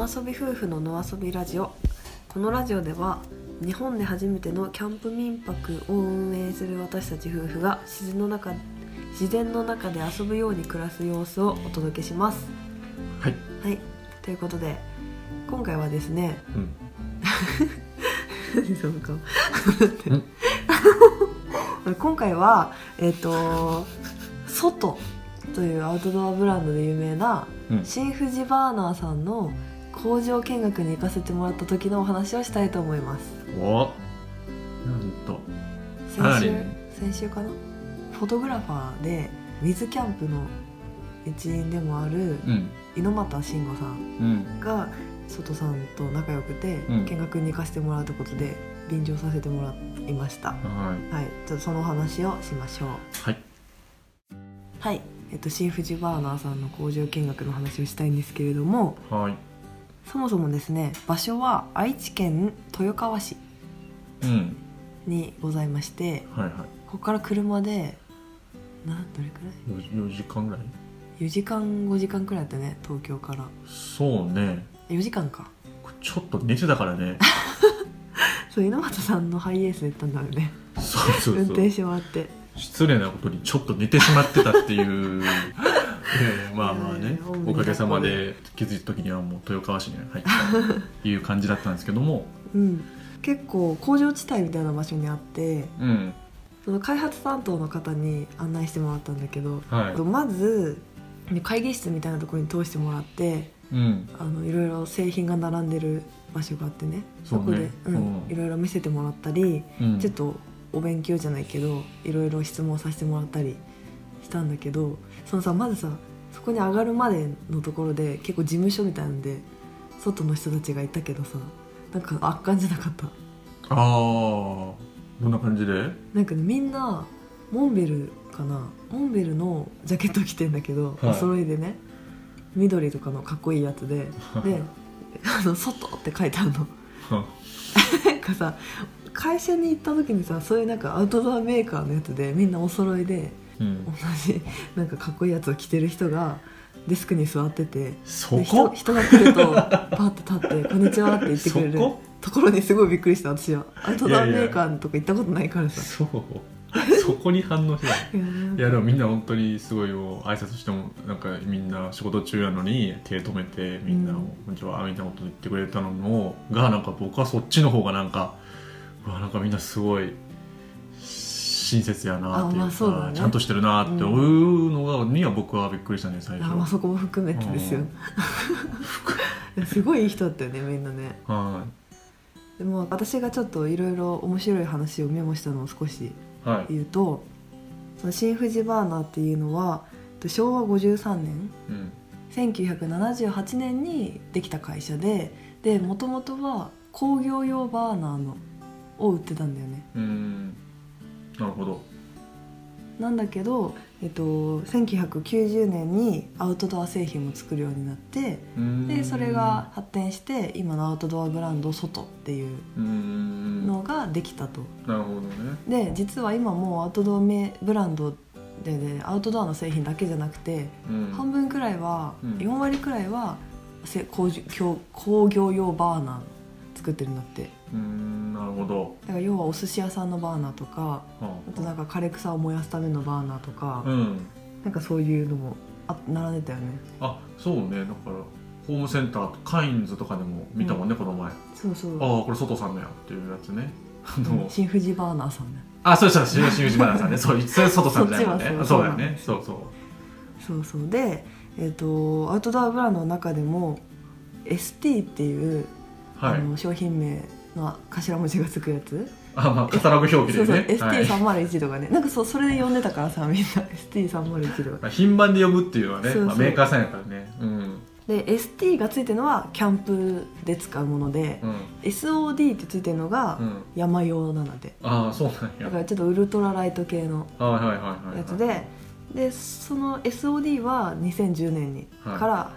野遊び夫婦の野遊びラジオ。このラジオでは日本で初めてのキャンプ民泊を運営する私たち夫婦が自然の中自然の中で遊ぶように暮らす様子をお届けします。はい、はい。ということで今回はですねうん、今回はえっ、と外というアウトドアブランドで有名なうん。新富士バーナーさんの工場見学に行かせてもらった時のお話をしたいと思います。お。なんと。先週り先週かな？フォトグラファーでウィズキャンプの一員でもあるうん。猪俣慎吾さんうん。が外さんと仲良くてうん。見学に行かせてもらったことで便乗させてもらいました、はい。はい。ちょっとそのお話をしましょう。はい。はい。えっと新富士バーナーさんの工場見学の話をしたいんですけれどもはいそもそもですね場所は愛知県豊川市うん。にございましてはいはここから車でなどれくらい？い 4, 4時間ぐらい？4時間5時間くらいだったね東京から。そうね。4時間か。ちょっと寝てたからね。そう猪俣さんのハイエースで行ったんだよね。そうそうそう。運転してもらって。失礼なことにちょっと寝てしまってたっていうえ えまあまあねおかげさまで気づいた時にはもう豊川市に入ったという感じだったんですけども。うん。結構工場地帯みたいな場所にあってうん。その開発担当の方に案内してもらったんだけど、はい。まず会議室みたいなところに通してもらってうん。あのいろいろ製品が並んでる場所があってね。そこで、うん。うん。いろいろ見せてもらったり、うん。ちょっとお勉強じゃないけどいろいろ質問させてもらったりしたんだけどそのさまずさそこに上がるまでのところで結構事務所みたいなんで外の人たちがいたけどさなんか圧巻じゃなかった？ああどんな感じで？なんかねみんなモンベルかな？モンベルのジャケット着てんだけど、はい。お揃いでね緑とかのかっこいいやつでで「あの外」って書いてあるの。なんかさ会社に行った時にさそういうなんかアウトドアメーカーのやつでみんなお揃いでうん。同じなんかかっこいいやつを着てる人がデスクに座っててそこ？人が来ると パッて立って「こんにちは」って言ってくれるところにすごいびっくりした私は。アウトドアメーカーとか行ったことないからさ。そう。そこに反応しない。いやでもみんな本当にすごいよ挨拶してもなんかみんな仕事中なのに手止めてみんなうん「こんにちは」みたいなこと言ってくれたのもがなんか僕はそっちの方がなんかうわなんかみんなすごい親切やなっていうか、あまあそうだね。ちゃんとしてるなって思うのがには僕はびっくりしたね最初。あまあそこも含めてですよ、いやすごいいい人だったよねみんなね。はでも私がちょっといろいろ面白い話をメモしたのを少しいはい言うとその新富士バーナーっていうのは昭和53年うん。1978年にできた会社ででもともとは工業用バーナーのを売ってたんだよね。うーんなるほど。なんだけど、えっと、1990年にアウトドア製品も作るようになってでそれが発展して今のアウトドアブランド外っていうのができたと。なるほどね。で実は今もうアウトドアメブランドでねアウトドアの製品だけじゃなくてうん。半分くらいは、うん。4割くらいはせ工業工業用バーナー作ってるんだってうーんなるほど。だから要はお寿司屋さんのバーナーとかはあとなんか枯れ草を燃やすためのバーナーとか、うん。なんかそういうのもあ並んでたよね。あそうね。だからホームセンターとカインズとかでも見たもんね、この前。あそうそう。あこれ外さんのやっていうやつね。あうん。の、新富士バーナーさんねあそうそう新新内バナさんね。そうそれ外さんじゃないもんね。そう。そうだよね。そうそう。そうそう。で、えっとアウトドアブランドの中でも ST っていう、はい。あの商品名の頭文字がつくやつ。あまあカタログ表記そうでそうねはい。ST301 とかね、なんかそうそれで呼んでたからさみんな。ST301 とか。まあ品番で呼ぶっていうのはねまあ、メーカーさんやからね。うん。で ST がついてるのはキャンプで使うもので、うん。SOD ってついてるのがうん。山用なので、ああそうなんや。だからちょっとウルトラライト系のはいはいはいはいやつで。でその SOD は2010年にはい。から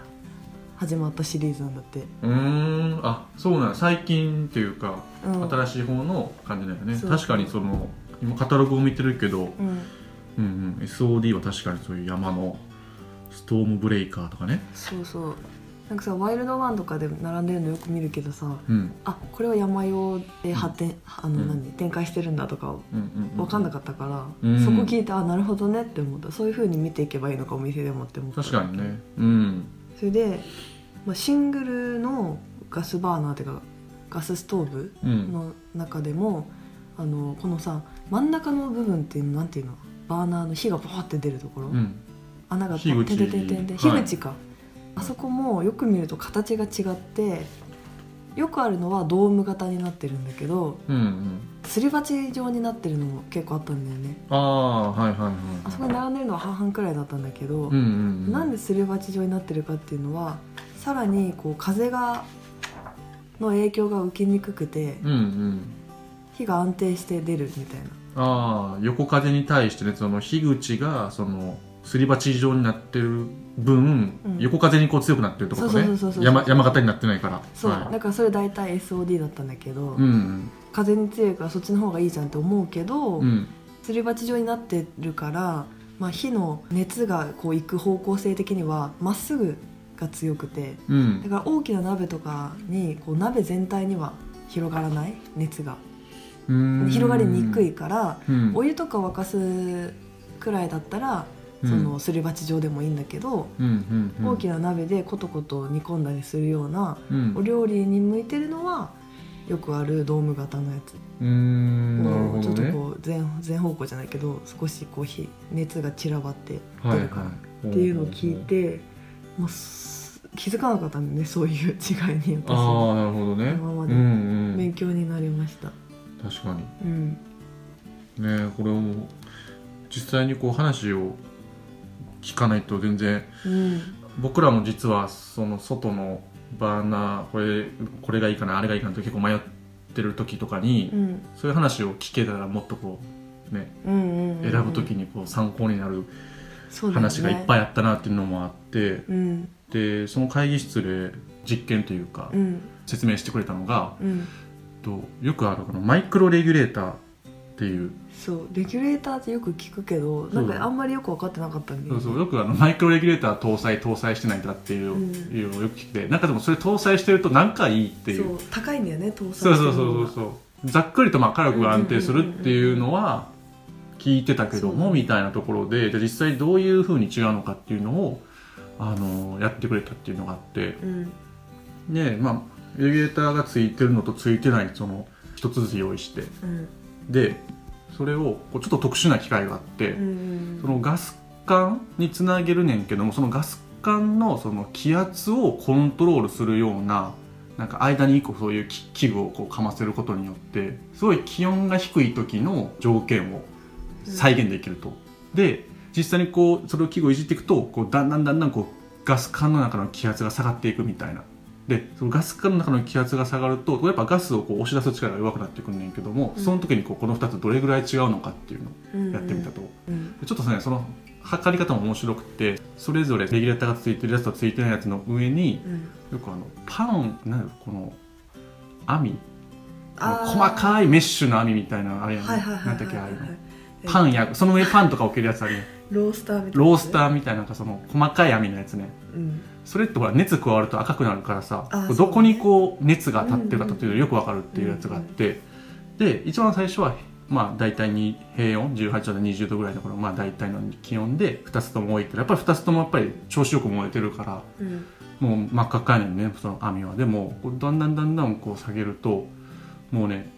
始まったシリーズなんだって、うーん。あそうなんや。最近っていうか、うん。新しい方の感じだよね。確かにその今カタログを見てるけどうん、うんうん。SOD は確かにそういう山のストームブレイカーとかね。そうそう。なんかさワイルドワンとかで並んでるのよく見るけどさうん。あこれは山用で発展、あのうん。何？展開してるんだとかうんうんうん分かんなかったから、うん。そこ聞いてあなるほどねって思った。そういう風に見ていけばいいのかお店でもって思った。確かにね。うん。それで、まあ、シングルのガスバーナーっていうかガスストーブうん。の中でもあのこのさ真ん中の部分っていうのなんていうの？バーナーの火がバーって出るところ、うん。穴がてててててはい。火口か、あそこもよく見ると形が違ってよくあるのはドーム型になってるんだけどうんうん。すり鉢状になってるのも結構あったんだよね。ああはいはいはいあそこに並んでるのは半々くらいだったんだけど、うんうんうん。なんですり鉢状になってるかっていうのはさらにこう風がの影響が受けにくくてうんうん。火が安定して出るみたいな。ああ横風に対してねその火口がそのすり鉢状になってる分、うん。横風にこう強くなってるってことね。そうそうそうそうそう。山山形になってないから。そう、はい。だからそれ大体 SOD だったんだけど、うんうん。風に強いからそっちの方がいいじゃんって思うけど、うん。すり鉢状になってるから、まあ、火の熱がこう行く方向性的にはまっすぐが強くてうん。だから大きな鍋とかにこう鍋全体には広がらない熱が。広がりにくいから、うん。お湯とか沸かすくらいだったらうん。そのすり鉢状でもいいんだけど、大きな鍋でコトコト煮込んだりするようなうん。お料理に向いてるのはよくあるドーム型のやつ。うーんちょっとこう全全方向じゃないけど少しこう火熱が散らばってはい出るから、はい。っていうのを聞いてもうす気づかなかったんだよねそういう違いに私。ああなるほどね。今まで。うんうん。勉強になりました。確かに。うん。ねこれを実際にこう話を聞かないと全然。うん。僕らも実はその外のバーナーこれこれがいいかなあれがいいかなって結構迷ってる時とかに、うん。そういう話を聞けたらもっとこうねうんうんうん。選ぶ時にこう参考になる話がいっぱいあったなっていうのもあって、うん。でその会議室で実験というかうん。説明してくれたのが、うん。とよくあるこのマイクロレギュレーターっていう。そうレギュレーターってよく聞くけどなんかあんまりよく分かってなかったんだよね。そうそうよくあのマイクロレギュレーター搭載搭載してないんだっていう,、うん。いうのをよく聞いてなんかでもそれ搭載してると何かいいっていう。そう高いんだよね搭載そうそうそうそうざっくりとまあ火力が安定するっていうのは聞いてたけどもみたいなところでじゃあ実際どういうふうに違うのかっていうのをあのやってくれたっていうのがあって。うん。でまあレギュレーターがついてるのとついてないその一つずつ用意して。うん。でそれをこうちょっと特殊な機械があって、うんそのガス管につなげるねんけどもそのガス管のその気圧をコントロールするようななんか間に一個そういう器器具をこうかませることによってすごい気温が低い時の条件を再現できると。で実際にこうそれを器具をいじっていくとこうだんだんだんだんこうガス管の中の気圧が下がっていくみたいな。でそのガス管の中の気圧が下がるとやっぱガスをこう押し出す力が弱くなってくんねんけども、うん。その時にこうこの2つどれぐらい違うのかっていうのをやってみたと。うん。でちょっとねその測り方も面白くてそれぞれレギュレーターがついてるやつとついてないやつの上にうん。よくあのパンなんこの網。細かいメッシュの網みたいなあれやねはいはいはい。なんだっけああいうのパンやその上パンとか置けるやつあるねロースターみたいなロースターみたいななんかその細かい網のやつね。うん。それってほら熱加わると赤くなるからさどこにこう熱が当たってるかというのがよくわかるっていうやつがあって。で一番最初はまあ大体に平温18度で20度ぐらいのこのまあ大体の気温で2つとも置いてる。やっぱり2つともやっぱり調子よく燃えてるからうん。もう真っ赤っかやねんねその網は。でもこうだんだんだんだんこう下げるともうね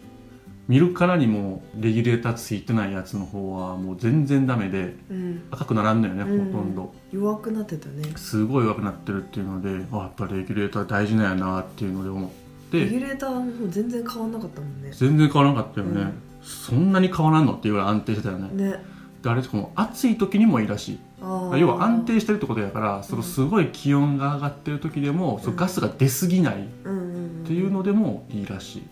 見るからにもレギュレーターついてないやつの方はもう全然ダメでうん。赤くならんのよね、うん。ほとんど。弱くなってたね。すごい弱くなってるっていうのであやっぱレギュレーター大事なんやなっていうので思って。レギュレーターはもう全然変わんなかったもんね。全然変わらなかったよね、うん。そんなに変わらんのっていうぐらい安定してたよね。ね。であれこの暑い時にもいいらしい。要は安定してるってことやからそのすごい気温が上がってる時でも、そのガスが出過ぎないっていうのでもいいらしい、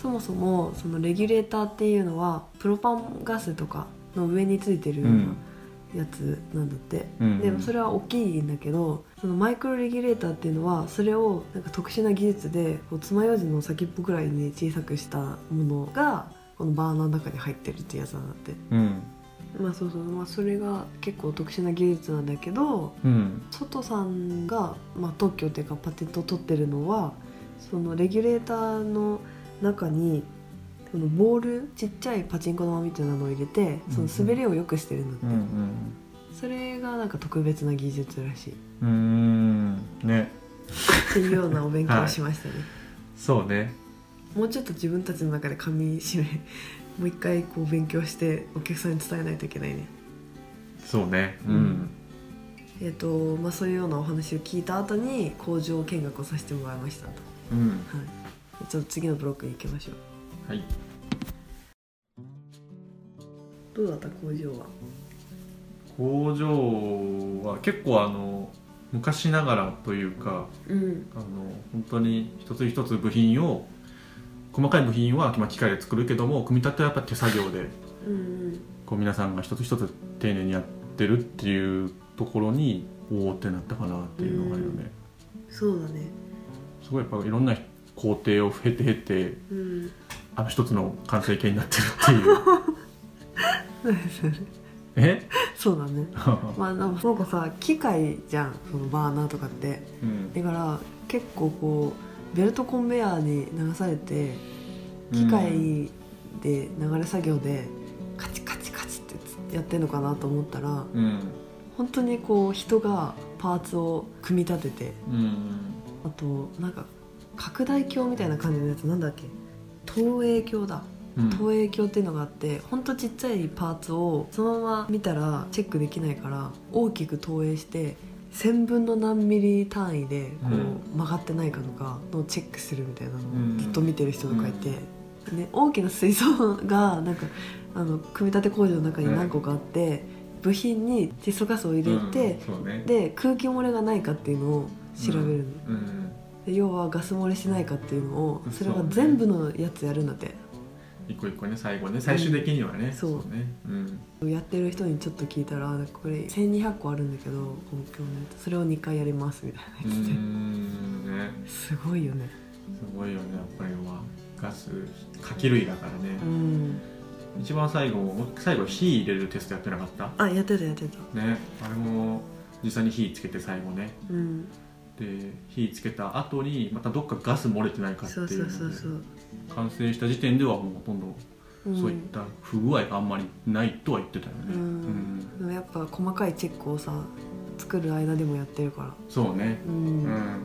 そもそもそのレギュレーターっていうのはプロパンガスとかの上についてるようなやつなんだって、うん。でもそれは大きいんだけどそのマイクロレギュレーターっていうのはそれをなんか特殊な技術でこう爪楊枝の先っぽくらいに小さくしたものがこのバーナーの中に入ってるっていうやつなんだって。うん。まあそうそう、まあ、それが結構特殊な技術なんだけどうん外さんが、まあ、特許っていうかパテントを取ってるのはそのレギュレーターの中にそのボールちっちゃいパチンコ玉みたいなのを入れてその滑りを良くしてるんだって、うんそれがなんか特別な技術らしい。っうん。うんねていうようなお勉強をしましたね、そうね。もうちょっと自分たちの中で噛み締め もう一回こう勉強してお客さんに伝えないといけないね。そうね。ううんん。えっ、とまあそういうようなお話を聞いた後に工場見学をさせてもらいましたと。うん。はいちょっと次のブロックに行きましょう。はい。どうだった工場は？工場は結構あの昔ながらというかうん。あの本当に一つ一つ部品を細かい部品はまあ機械で作るけども組み立てはやっぱ手作業でうんこう皆さんが一つ一つ丁寧にやってるっていうところにおおってなったかなっていうのがあるよね、そうだね。すごいやっぱいろんな工程を経て経てうん。あの一つの完成形になってるっていう。え？そうだね。まあなんかさ機械じゃんそのバーナーとかって。うん。だから結構こうベルトコンベヤーに流されて機械で流れ作業でカチカチカチってやってんのかなと思ったらうん。本当にこう人がパーツを組み立ててうん。あとなんか拡大鏡みたいな感じのやつなんだっけ？投影鏡だ。うん。投影鏡っていうのがあってほんとちっちゃいパーツをそのまま見たらチェックできないから大きく投影して1000分の何ミリ単位でこう曲がってないかとかのをチェックするみたいなのうん。をずっと見てる人とかいて、で大きな水槽がなんかあの組み立て工場の中に何個かあって、部品に窒素ガスを入れて、で空気漏れがないかっていうのを調べるの。要はガス漏れしないかっていうのをそれは全部のやつやるんだって。一個一個ね最後ね最終的にはね、そう。ね。うん。やってる人にちょっと聞いたらこれ1200個あるんだけど音響のやつ。それを2回やりますみたいなうやつで、ん。ね。すごいよね。すごいよねやっぱりは。ガス火器類だからね。う、ん。一番最後最後火入れるテストやってなかった？あやってたやってた。ね。あれも実際に火つけて最後ね。うんで火つけた後にまたどっかガス漏れてないかってそいううのでそうそうそう、完成した時点ではもうほとんどうん、そういった不具合があんまりないとは言ってたよね、うん。うん。やっぱ細かいチェックをさ作る間でもやってるから。そうね。ううん。ん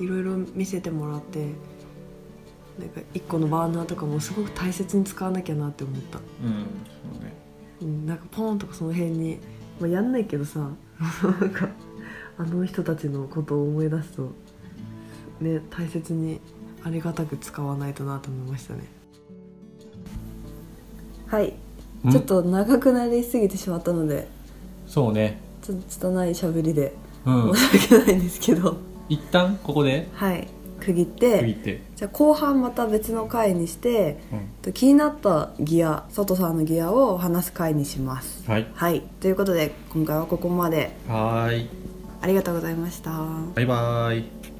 いろいろ見せてもらってなんか1個のバーナーとかもすごく大切に使わなきゃなって思った。うん。そうね。うん、なんかポーンとかその辺に、まあ、やんないけどさ。なんかあの人たちのことを思い出すとね大切にありがたく使わないとなと思いましたね。はい。うん？ちょっと長くなりすぎてしまったので。そうね。ちょっと拙い喋りでうん。申し訳ないんですけど、一旦ここで？はい。区切っ区切てって、じゃあ後半また別の回にしてうん。と気になったギア佐藤さんのギアを話す回にします。はい。はい。ということで今回はここまで。はーいありがとうございました。バイバーイ。